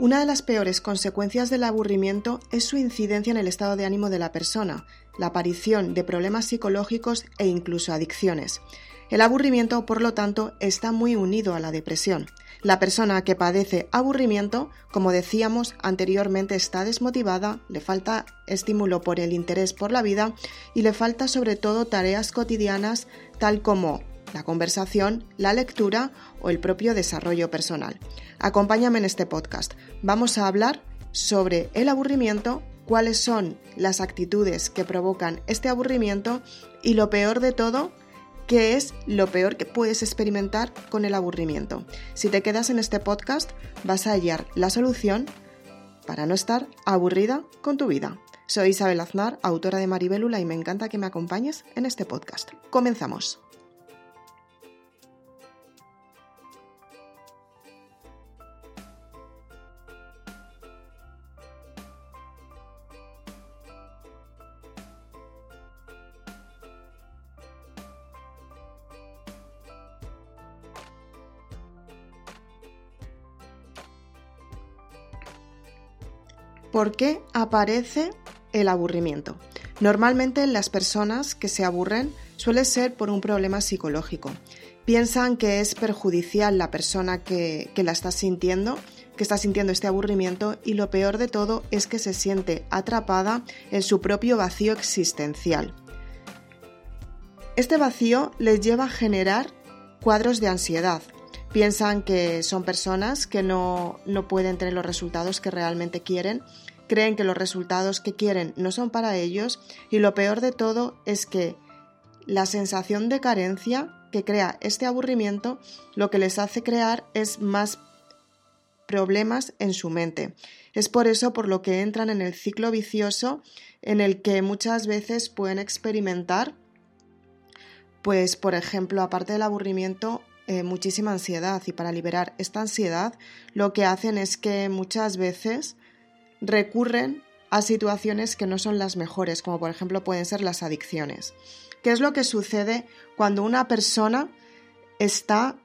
Una de las peores consecuencias del aburrimiento es su incidencia en el estado de ánimo de la persona, la aparición de problemas psicológicos e incluso adicciones. El aburrimiento, por lo tanto, está muy unido a la depresión. La persona que padece aburrimiento, como decíamos anteriormente, está desmotivada, le falta estímulo por el interés por la vida y le falta sobre todo tareas cotidianas tal como la conversación, la lectura o el propio desarrollo personal. Acompáñame en este podcast. Vamos a hablar sobre el aburrimiento, cuáles son las actitudes que provocan este aburrimiento y lo peor de todo, qué es lo peor que puedes experimentar con el aburrimiento. Si te quedas en este podcast, vas a hallar la solución para no estar aburrida con tu vida. Soy Isabel Aznar, autora de Maribélula, y me encanta que me acompañes en este podcast. Comenzamos. ¿Por qué aparece el aburrimiento? Normalmente las personas que se aburren suele ser por un problema psicológico. Piensan que es perjudicial la persona que, que la está sintiendo, que está sintiendo este aburrimiento y lo peor de todo es que se siente atrapada en su propio vacío existencial. Este vacío les lleva a generar cuadros de ansiedad. Piensan que son personas que no, no pueden tener los resultados que realmente quieren creen que los resultados que quieren no son para ellos y lo peor de todo es que la sensación de carencia que crea este aburrimiento lo que les hace crear es más problemas en su mente. Es por eso por lo que entran en el ciclo vicioso en el que muchas veces pueden experimentar, pues por ejemplo, aparte del aburrimiento, eh, muchísima ansiedad y para liberar esta ansiedad lo que hacen es que muchas veces recurren a situaciones que no son las mejores, como por ejemplo pueden ser las adicciones. ¿Qué es lo que sucede cuando una persona está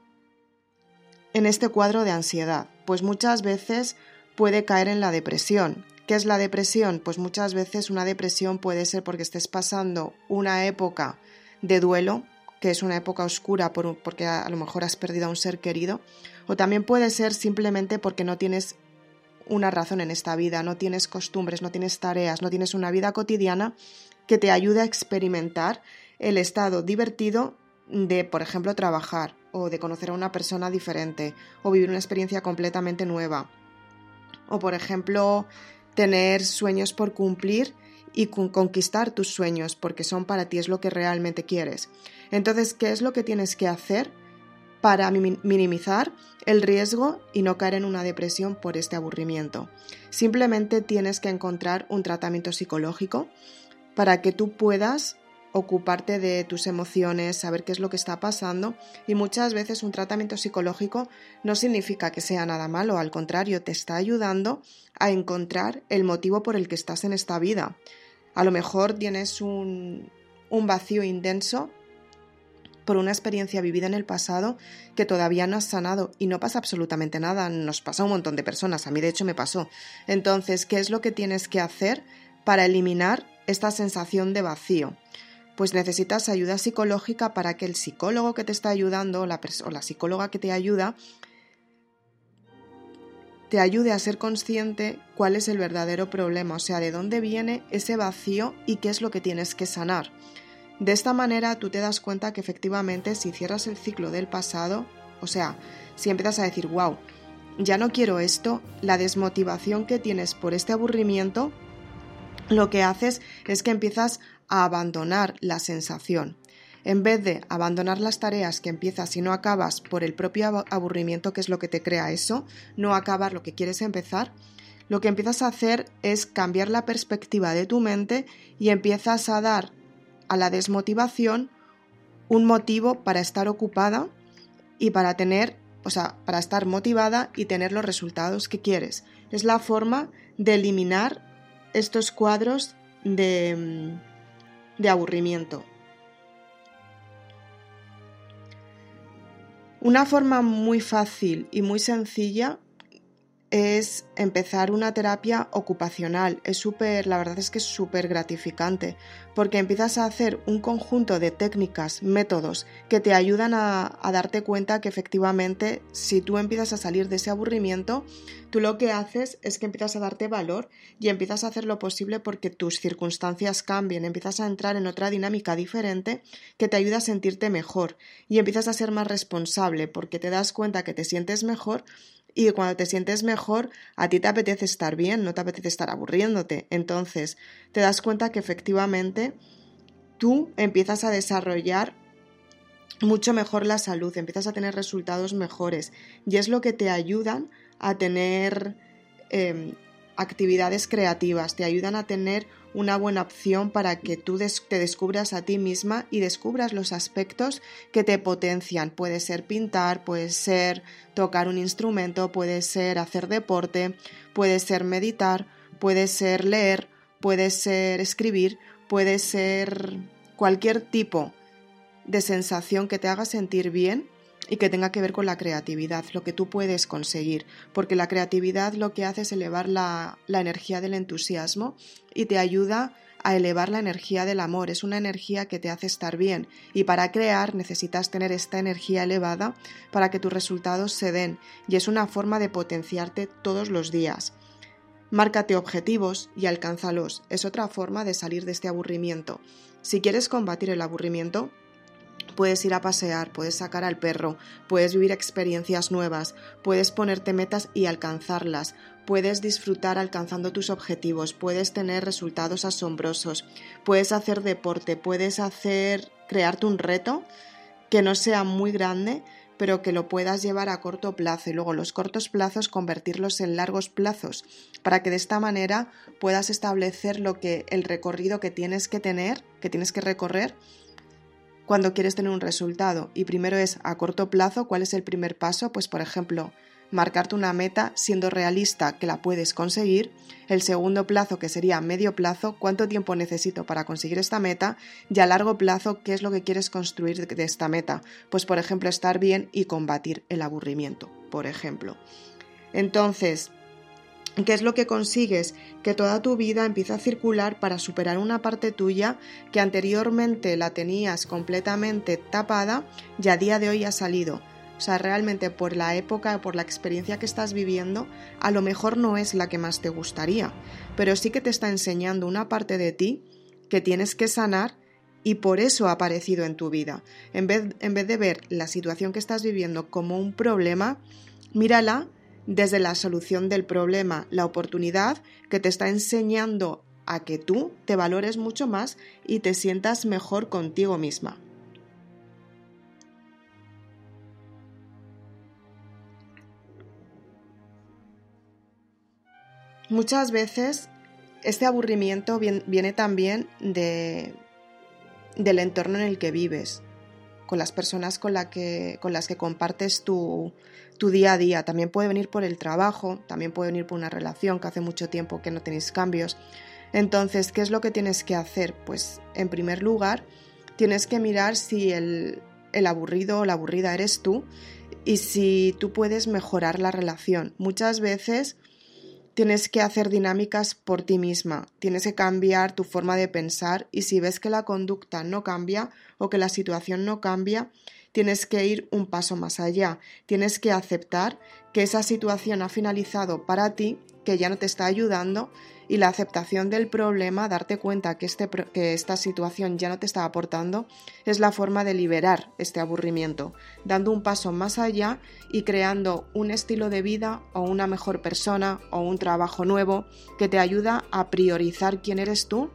en este cuadro de ansiedad? Pues muchas veces puede caer en la depresión. ¿Qué es la depresión? Pues muchas veces una depresión puede ser porque estés pasando una época de duelo, que es una época oscura porque a lo mejor has perdido a un ser querido, o también puede ser simplemente porque no tienes una razón en esta vida, no tienes costumbres, no tienes tareas, no tienes una vida cotidiana que te ayude a experimentar el estado divertido de, por ejemplo, trabajar o de conocer a una persona diferente o vivir una experiencia completamente nueva. O, por ejemplo, tener sueños por cumplir y conquistar tus sueños porque son para ti, es lo que realmente quieres. Entonces, ¿qué es lo que tienes que hacer? para minimizar el riesgo y no caer en una depresión por este aburrimiento. Simplemente tienes que encontrar un tratamiento psicológico para que tú puedas ocuparte de tus emociones, saber qué es lo que está pasando y muchas veces un tratamiento psicológico no significa que sea nada malo, al contrario, te está ayudando a encontrar el motivo por el que estás en esta vida. A lo mejor tienes un, vacío intenso por una experiencia vivida en el pasado que todavía no has sanado y no pasa absolutamente nada, nos pasa a un montón de personas, a mí de hecho me pasó. Entonces, ¿qué es lo que tienes que hacer para eliminar esta sensación de vacío? Pues necesitas ayuda psicológica para que el psicólogo que te está ayudando o la psicóloga que te ayuda te ayude a ser consciente cuál es el verdadero problema, o sea, de dónde viene ese vacío y qué es lo que tienes que sanar. De esta manera tú te das cuenta que efectivamente si cierras el ciclo del pasado, o sea, si empiezas a decir, wow, ya no quiero esto, la desmotivación que tienes por este aburrimiento, lo que haces es que empiezas a abandonar la sensación. En vez de abandonar las tareas que empiezas y no acabas por el propio aburrimiento, que es lo que te crea eso, no acabar lo que quieres empezar, lo que empiezas a hacer es cambiar la perspectiva de tu mente y empiezas a dar a la desmotivación un motivo para estar ocupada y para tener, o sea, para estar motivada y tener los resultados que quieres. Es la forma de eliminar estos cuadros de, de aburrimiento. Una forma muy fácil y muy sencilla es empezar una terapia ocupacional. Es súper, la verdad es que es súper gratificante, porque empiezas a hacer un conjunto de técnicas, métodos que te ayudan a, a, darte cuenta que efectivamente si tú empiezas a salir de ese aburrimiento, tú lo que haces es que empiezas a darte valor y empiezas a hacer lo posible porque tus circunstancias cambien, empiezas a entrar en otra dinámica diferente que te ayuda a sentirte mejor y empiezas a ser más responsable porque te das cuenta que te sientes mejor y cuando te sientes mejor, a ti te apetece estar bien, no te apetece estar aburriéndote. Entonces, te das cuenta que efectivamente tú empiezas a desarrollar mucho mejor la salud, empiezas a tener resultados mejores y es lo que te ayudan a tener em, actividades creativas, te ayudan a tener una buena opción para que tú te descubras a ti misma y descubras los aspectos que te potencian. Puede ser pintar, puede ser tocar un instrumento, puede ser hacer deporte, puede ser meditar, puede ser leer, puede ser escribir, puede ser cualquier tipo de sensación que te haga sentir bien y que tenga que ver con la creatividad, lo que tú puedes conseguir, porque la creatividad lo que hace es elevar la, la, energía del entusiasmo y te ayuda a elevar la energía del amor, es una energía que te hace estar bien y para crear necesitas tener esta energía elevada para que tus resultados se den y es una forma de potenciarte todos los días. Márcate objetivos y alcánzalos, es otra forma de salir de este aburrimiento. Si quieres combatir el aburrimiento, Puedes ir a pasear, puedes sacar al perro, puedes vivir experiencias nuevas, puedes ponerte metas y alcanzarlas, puedes disfrutar alcanzando tus objetivos, puedes tener resultados asombrosos, puedes hacer deporte, puedes hacer crearte un reto que no sea muy grande, pero que lo puedas llevar a corto plazo y luego los cortos plazos convertirlos en largos plazos, para que de esta manera puedas establecer lo que el recorrido que tienes que tener, que tienes que recorrer cuando quieres tener un resultado. Y primero es a corto plazo, ¿cuál es el primer paso? Pues por ejemplo, marcarte una meta siendo realista que la puedes conseguir. El segundo plazo, que sería medio plazo, cuánto tiempo necesito para conseguir esta meta. Y a largo plazo, qué es lo que quieres construir de esta meta. Pues por ejemplo, estar bien y combatir el aburrimiento, por ejemplo. Entonces, ¿Qué es lo que consigues? Que toda tu vida empieza a circular para superar una parte tuya que anteriormente la tenías completamente tapada y a día de hoy ha salido. O sea, realmente por la época, por la experiencia que estás viviendo, a lo mejor no es la que más te gustaría, pero sí que te está enseñando una parte de ti que tienes que sanar y por eso ha aparecido en tu vida. En vez, en vez de ver la situación que estás viviendo como un problema, mírala desde la solución del problema, la oportunidad que te está enseñando a que tú te valores mucho más y te sientas mejor contigo misma. Muchas veces este aburrimiento viene también de, del entorno en el que vives, con las personas con, que, con las que compartes tu, tu día a día. También puede venir por el trabajo, también puede venir por una relación que hace mucho tiempo que no tenéis cambios. Entonces, ¿qué es lo que tienes que hacer? Pues, en primer lugar, tienes que mirar si el, el aburrido o la aburrida eres tú y si tú puedes mejorar la relación. Muchas veces tienes que hacer dinámicas por ti misma, tienes que cambiar tu forma de pensar y si ves que la conducta no cambia o que la situación no cambia, tienes que ir un paso más allá, tienes que aceptar que esa situación ha finalizado para ti, que ya no te está ayudando y la aceptación del problema, darte cuenta que, este, que esta situación ya no te está aportando, es la forma de liberar este aburrimiento, dando un paso más allá y creando un estilo de vida o una mejor persona o un trabajo nuevo que te ayuda a priorizar quién eres tú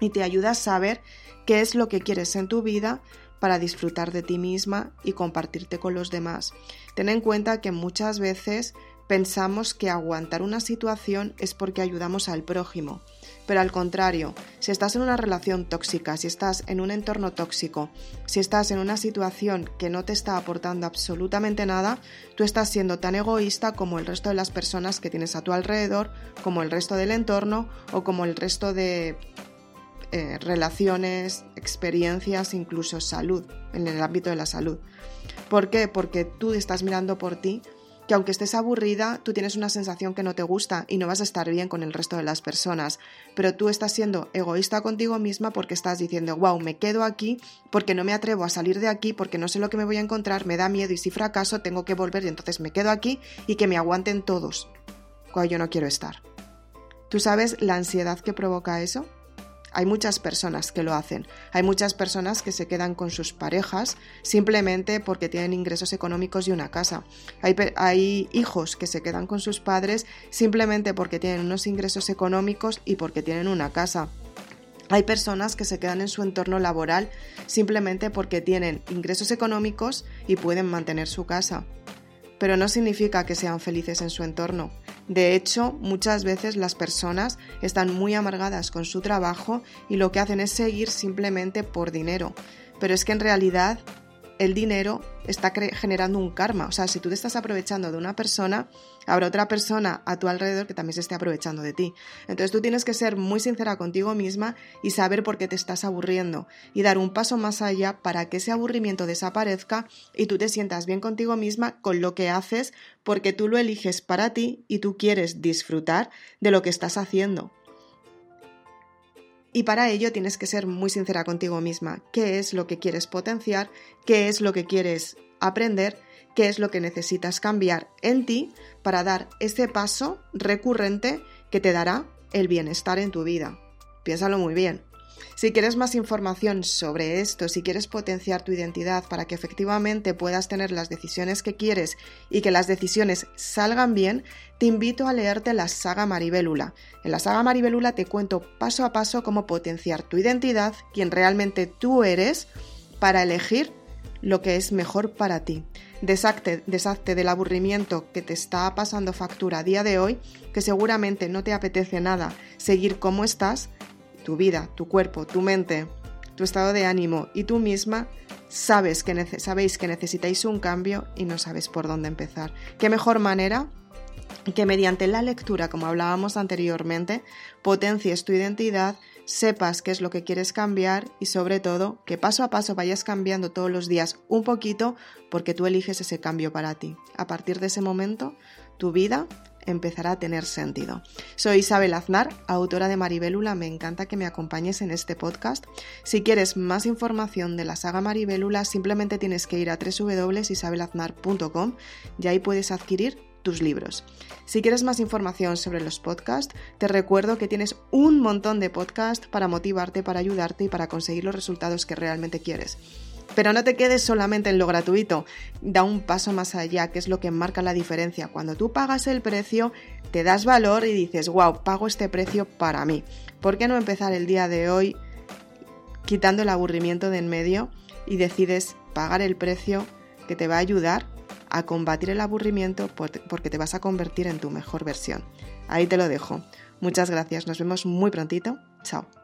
y te ayuda a saber qué es lo que quieres en tu vida para disfrutar de ti misma y compartirte con los demás. Ten en cuenta que muchas veces pensamos que aguantar una situación es porque ayudamos al prójimo, pero al contrario, si estás en una relación tóxica, si estás en un entorno tóxico, si estás en una situación que no te está aportando absolutamente nada, tú estás siendo tan egoísta como el resto de las personas que tienes a tu alrededor, como el resto del entorno o como el resto de eh, relaciones, experiencias, incluso salud, en el ámbito de la salud. ¿Por qué? Porque tú estás mirando por ti que aunque estés aburrida, tú tienes una sensación que no te gusta y no vas a estar bien con el resto de las personas. Pero tú estás siendo egoísta contigo misma porque estás diciendo, wow, me quedo aquí porque no me atrevo a salir de aquí, porque no sé lo que me voy a encontrar, me da miedo y si fracaso tengo que volver y entonces me quedo aquí y que me aguanten todos cuando yo no quiero estar. ¿Tú sabes la ansiedad que provoca eso? Hay muchas personas que lo hacen. Hay muchas personas que se quedan con sus parejas simplemente porque tienen ingresos económicos y una casa. Hay, hijos que se quedan con sus padres simplemente porque tienen unos ingresos económicos y porque tienen una casa. Hay personas que se quedan en su entorno laboral simplemente porque tienen ingresos económicos y pueden mantener su casa. Pero no significa que sean felices en su entorno. De hecho, muchas veces las personas están muy amargadas con su trabajo y lo que hacen es seguir simplemente por dinero. Pero es que en realidad el dinero está generando un karma. O sea, si tú te estás aprovechando de una persona, habrá otra persona a tu alrededor que también se esté aprovechando de ti. Entonces tú tienes que ser muy sincera contigo misma y saber por qué te estás aburriendo y dar un paso más allá para que ese aburrimiento desaparezca y tú te sientas bien contigo misma con lo que haces porque tú lo eliges para ti y tú quieres disfrutar de lo que estás haciendo. Y para ello tienes que ser muy sincera contigo misma. ¿Qué es lo que quieres potenciar? ¿Qué es lo que quieres aprender? ¿Qué es lo que necesitas cambiar en ti para dar ese paso recurrente que te dará el bienestar en tu vida? Piénsalo muy bien. Si quieres más información sobre esto, si quieres potenciar tu identidad para que efectivamente puedas tener las decisiones que quieres y que las decisiones salgan bien, te invito a leerte la saga Maribélula. En la saga Maribélula te cuento paso a paso cómo potenciar tu identidad, quien realmente tú eres, para elegir lo que es mejor para ti. Deshazte, deshazte, del aburrimiento que te está pasando factura a día de hoy, que seguramente no te apetece nada seguir como estás, tu vida, tu cuerpo, tu mente, tu estado de ánimo y tú misma sabes que sabéis que necesitáis un cambio y no sabes por dónde empezar. ¿Qué mejor manera que mediante la lectura, como hablábamos anteriormente, potencies tu identidad, sepas qué es lo que quieres cambiar y sobre todo que paso a paso vayas cambiando todos los días un poquito porque tú eliges ese cambio para ti. A partir de ese momento, tu vida empezará a tener sentido. Soy Isabel Aznar, autora de Maribélula, me encanta que me acompañes en este podcast. Si quieres más información de la saga Maribélula, simplemente tienes que ir a www.isabelaznar.com y ahí puedes adquirir tus libros. Si quieres más información sobre los podcasts, te recuerdo que tienes un montón de podcasts para motivarte, para ayudarte y para conseguir los resultados que realmente quieres. Pero no te quedes solamente en lo gratuito, da un paso más allá, que es lo que marca la diferencia. Cuando tú pagas el precio, te das valor y dices, wow, pago este precio para mí. ¿Por qué no empezar el día de hoy quitando el aburrimiento de en medio y decides pagar el precio que te va a ayudar a combatir el aburrimiento porque te vas a convertir en tu mejor versión? Ahí te lo dejo. Muchas gracias, nos vemos muy prontito. Chao.